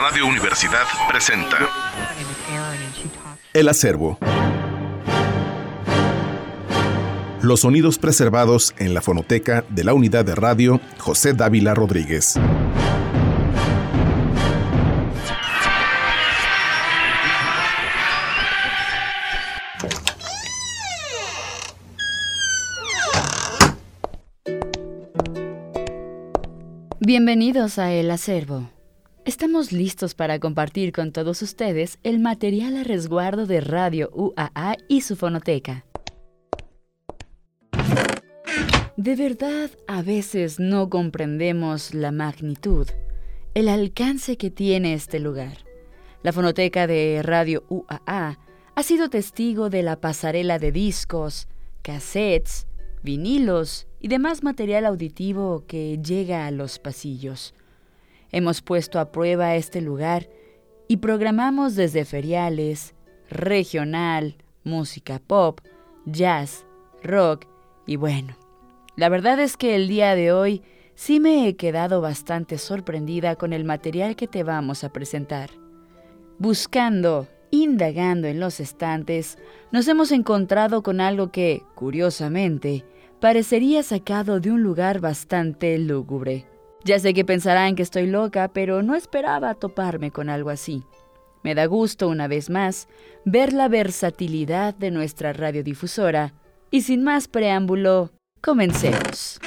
Radio Universidad presenta El acervo. Los sonidos preservados en la fonoteca de la unidad de radio José Dávila Rodríguez. Bienvenidos a El Acervo. Estamos listos para compartir con todos ustedes el material a resguardo de Radio UAA y su fonoteca. De verdad, a veces no comprendemos la magnitud, el alcance que tiene este lugar. La fonoteca de Radio UAA ha sido testigo de la pasarela de discos, cassettes, vinilos y demás material auditivo que llega a los pasillos. Hemos puesto a prueba este lugar y programamos desde feriales, regional, música pop, jazz, rock y bueno. La verdad es que el día de hoy sí me he quedado bastante sorprendida con el material que te vamos a presentar. Buscando, indagando en los estantes, nos hemos encontrado con algo que, curiosamente, parecería sacado de un lugar bastante lúgubre. Ya sé que pensarán que estoy loca, pero no esperaba toparme con algo así. Me da gusto, una vez más, ver la versatilidad de nuestra radiodifusora. Y sin más preámbulo, comencemos.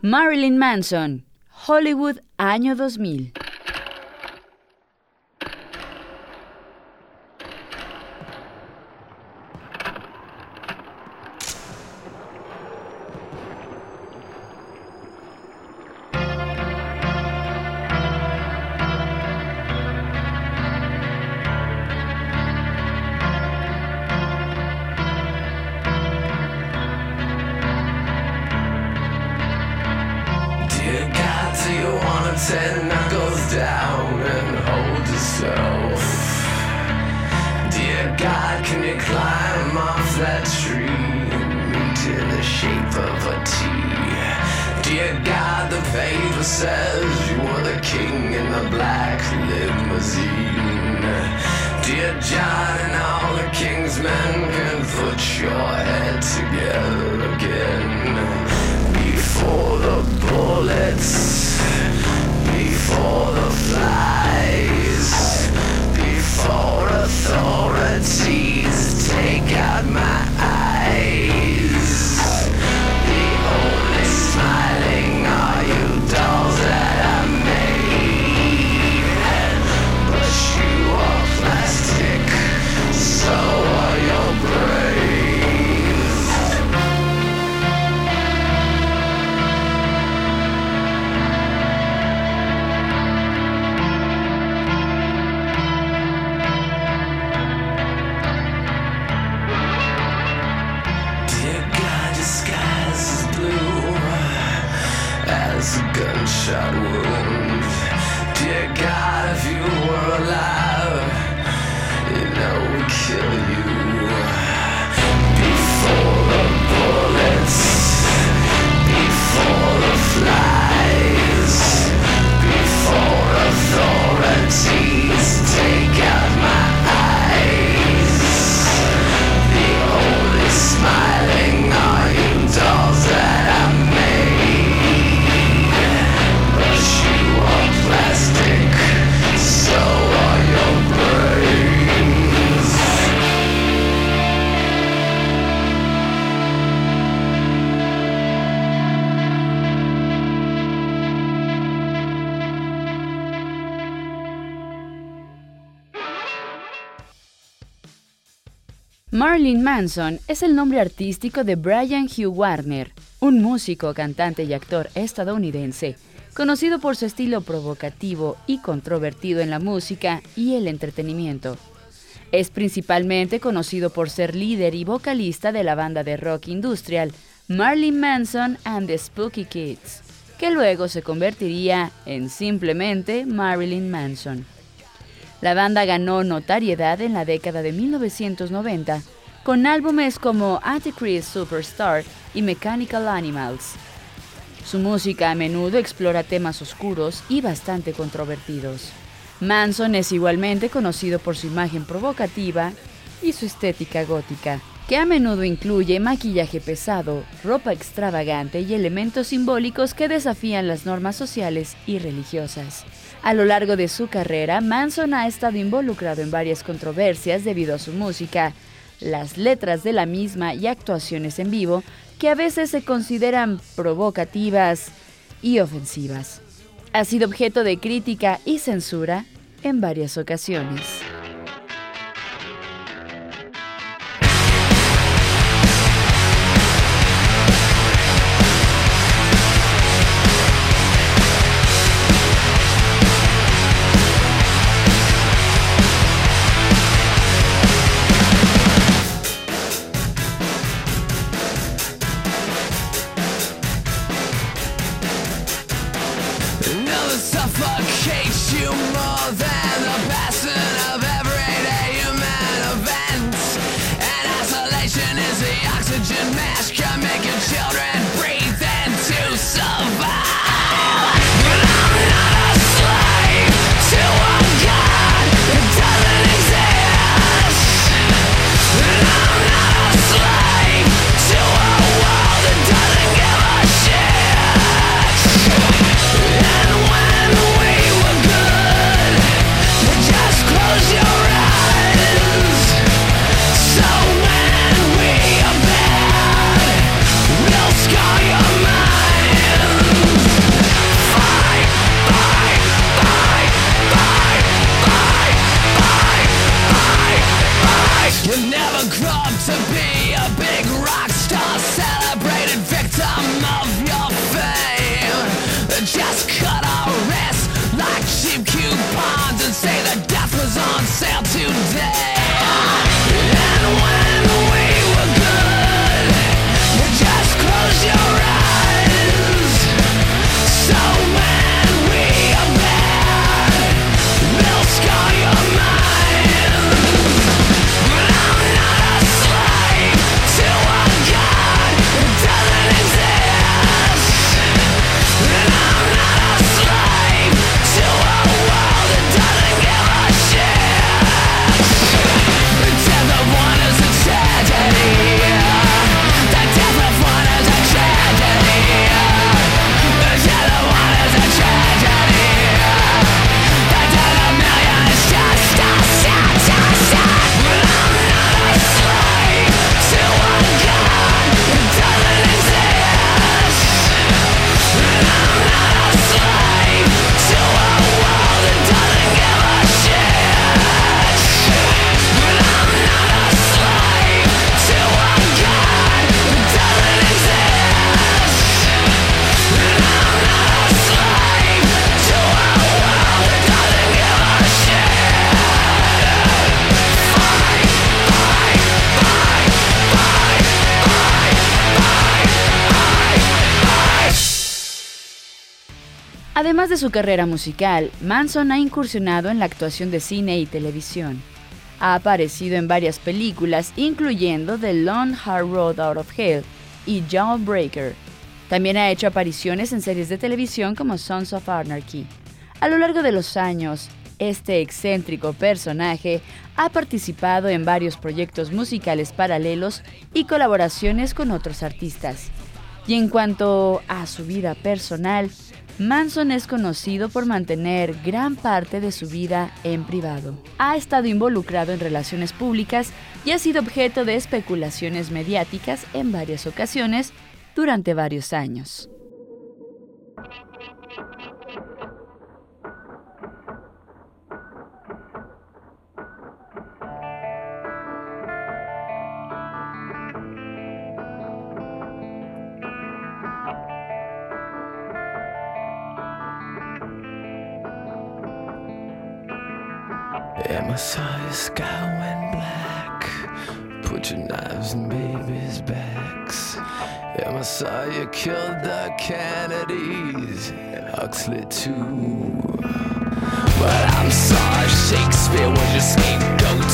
Marilyn Manson, Hollywood, año 2000. Says you are the king in the black limousine. Dear John and all the king's men can put your head together again before the bullets before the flies, before authorities take out my gunshot wound. Dear God, if you were alive, you know we'd kill you before the bullets, before the flies, before authorities take. Marilyn Manson es el nombre artístico de Brian Hugh Warner, un músico, cantante y actor estadounidense, conocido por su estilo provocativo y controvertido en la música y el entretenimiento. Es principalmente conocido por ser líder y vocalista de la banda de rock industrial Marilyn Manson and the Spooky Kids, que luego se convertiría en simplemente Marilyn Manson. La banda ganó notariedad en la década de 1990 con álbumes como Antichrist Superstar y Mechanical Animals. Su música a menudo explora temas oscuros y bastante controvertidos. Manson es igualmente conocido por su imagen provocativa y su estética gótica, que a menudo incluye maquillaje pesado, ropa extravagante y elementos simbólicos que desafían las normas sociales y religiosas. A lo largo de su carrera, Manson ha estado involucrado en varias controversias debido a su música, las letras de la misma y actuaciones en vivo que a veces se consideran provocativas y ofensivas. Ha sido objeto de crítica y censura en varias ocasiones. Suffocate you. Además de su carrera musical, Manson ha incursionado en la actuación de cine y televisión. Ha aparecido en varias películas, incluyendo The Long Hard Road Out of Hell y Jawbreaker. También ha hecho apariciones en series de televisión como Sons of Anarchy. A lo largo de los años, este excéntrico personaje ha participado en varios proyectos musicales paralelos y colaboraciones con otros artistas. Y en cuanto a su vida personal, Manson es conocido por mantener gran parte de su vida en privado. Ha estado involucrado en relaciones públicas y ha sido objeto de especulaciones mediáticas en varias ocasiones durante varios años. My sky sky went black. Put your knives in babies' backs. Yeah, my saw you killed the Kennedys and Huxley too. But I'm sorry, Shakespeare was your scapegoat,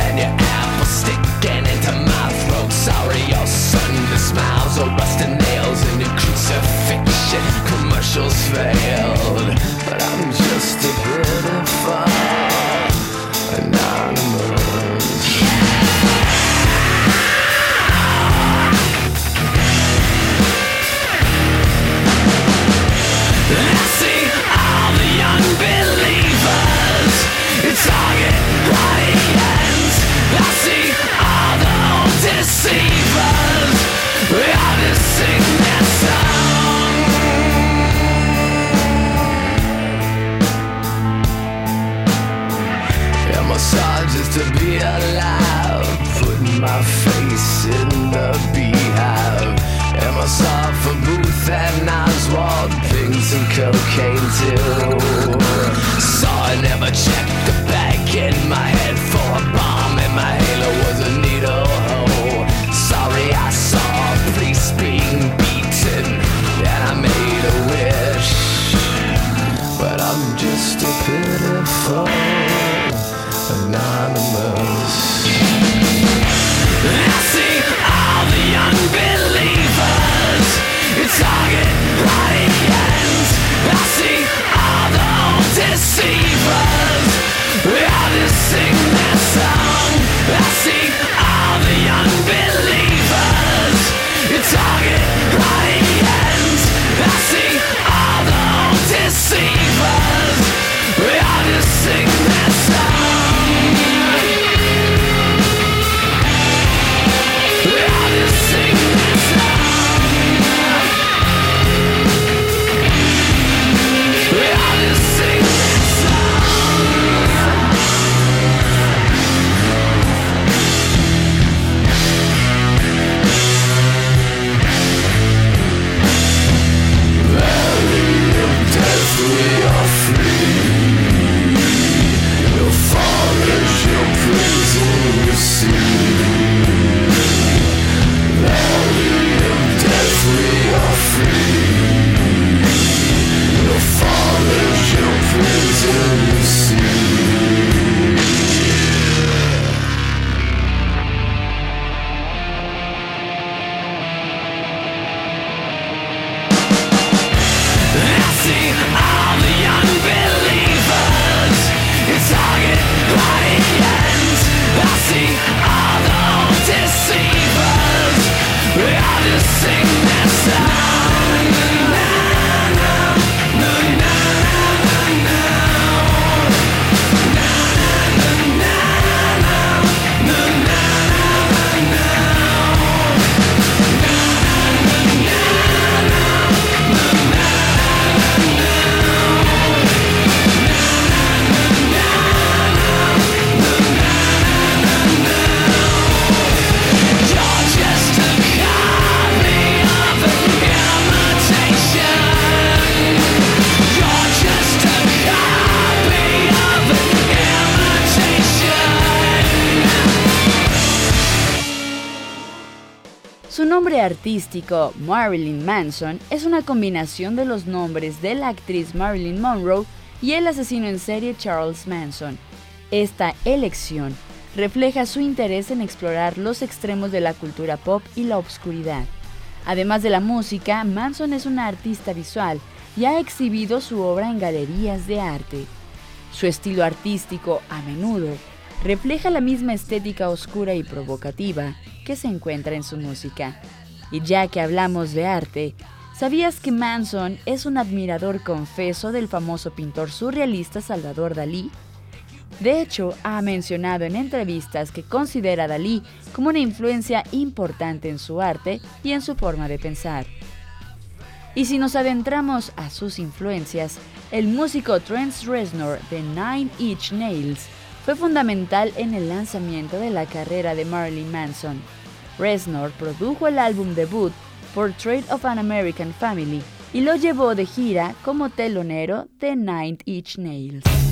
and your apple sticking into my throat. Sorry, your Sunday smiles are rusting nails in your crucifixion. Commercials failed, but I'm just a pitiful anonymous. to sing that artístico, Marilyn Manson, es una combinación de los nombres de la actriz Marilyn Monroe y el asesino en serie Charles Manson. Esta elección refleja su interés en explorar los extremos de la cultura pop y la obscuridad. Además de la música, Manson es una artista visual y ha exhibido su obra en galerías de arte. Su estilo artístico, a menudo, refleja la misma estética oscura y provocativa que se encuentra en su música. Y ya que hablamos de arte, ¿sabías que Manson es un admirador confeso del famoso pintor surrealista Salvador Dalí? De hecho, ha mencionado en entrevistas que considera a Dalí como una influencia importante en su arte y en su forma de pensar. Y si nos adentramos a sus influencias, el músico Trent Reznor de Nine Inch Nails fue fundamental en el lanzamiento de la carrera de Marilyn Manson. Reznor produjo el álbum debut Portrait of an American Family y lo llevó de gira como telonero de Nine Inch Nails.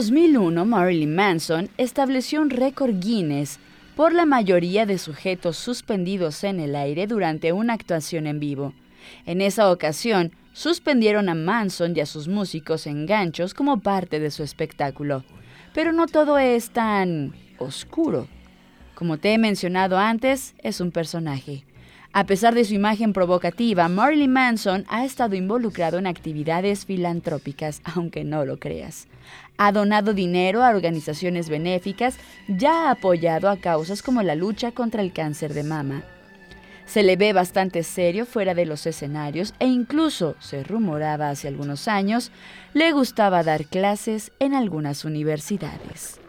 2001, Marilyn Manson estableció un récord Guinness por la mayoría de sujetos suspendidos en el aire durante una actuación en vivo. En esa ocasión, suspendieron a Manson y a sus músicos en ganchos como parte de su espectáculo. Pero no todo es tan oscuro. Como te he mencionado antes, es un personaje. A pesar de su imagen provocativa, Marilyn Manson ha estado involucrado en actividades filantrópicas, aunque no lo creas. Ha donado dinero a organizaciones benéficas, ya ha apoyado a causas como la lucha contra el cáncer de mama. Se le ve bastante serio fuera de los escenarios e incluso, se rumoraba hace algunos años, le gustaba dar clases en algunas universidades.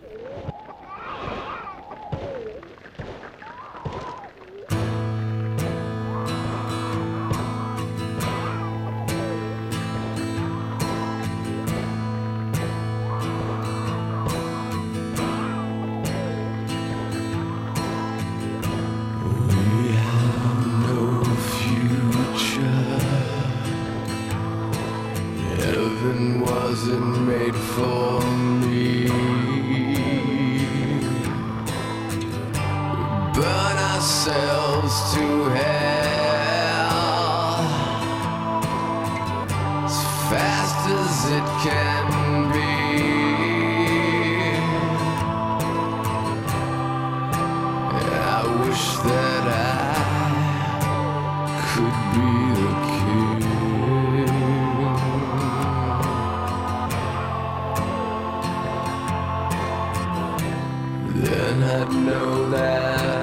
not know that.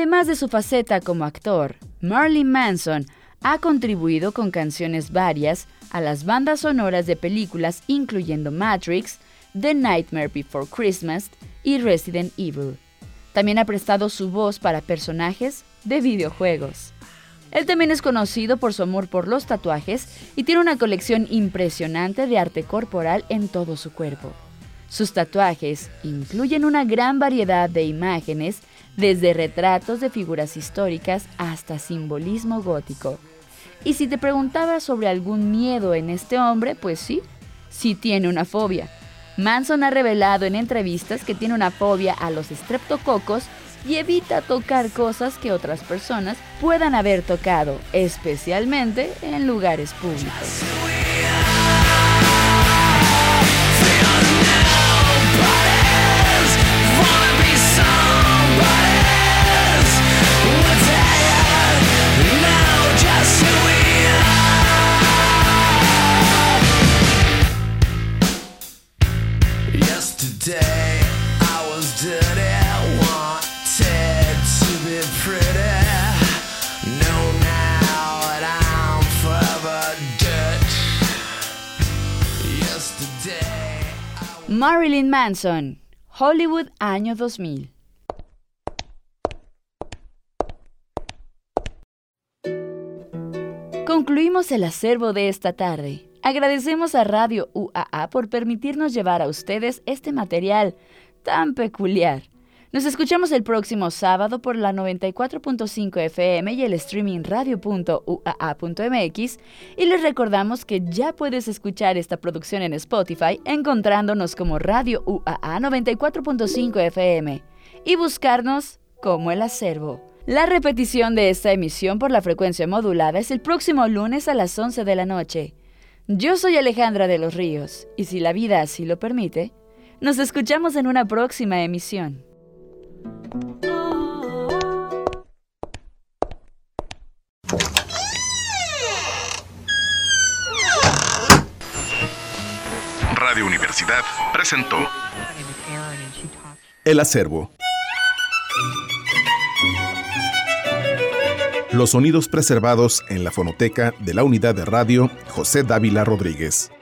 Además de su faceta como actor, Marilyn Manson ha contribuido con canciones varias a las bandas sonoras de películas incluyendo Matrix, The Nightmare Before Christmas y Resident Evil. También ha prestado su voz para personajes de videojuegos. Él también es conocido por su amor por los tatuajes y tiene una colección impresionante de arte corporal en todo su cuerpo. Sus tatuajes incluyen una gran variedad de imágenes, desde retratos de figuras históricas hasta simbolismo gótico. Y si te preguntabas sobre algún miedo en este hombre, pues sí, sí tiene una fobia. Manson ha revelado en entrevistas que tiene una fobia a los estreptococos y evita tocar cosas que otras personas puedan haber tocado, especialmente en lugares públicos. Marilyn Manson, Hollywood año 2000. Concluimos el acervo de esta tarde. Agradecemos a Radio UAA por permitirnos llevar a ustedes este material tan peculiar. Nos escuchamos el próximo sábado por la 94.5 FM y el streaming radio.uaa.mx y les recordamos que ya puedes escuchar esta producción en Spotify encontrándonos como Radio UAA 94.5 FM y buscarnos como el acervo. La repetición de esta emisión por la frecuencia modulada es el próximo lunes a las 11 de la noche. Yo soy Alejandra de los Ríos y si la vida así lo permite, nos escuchamos en una próxima emisión. Radio Universidad presentó El acervo. Los sonidos preservados en la fonoteca de la unidad de radio José Dávila Rodríguez.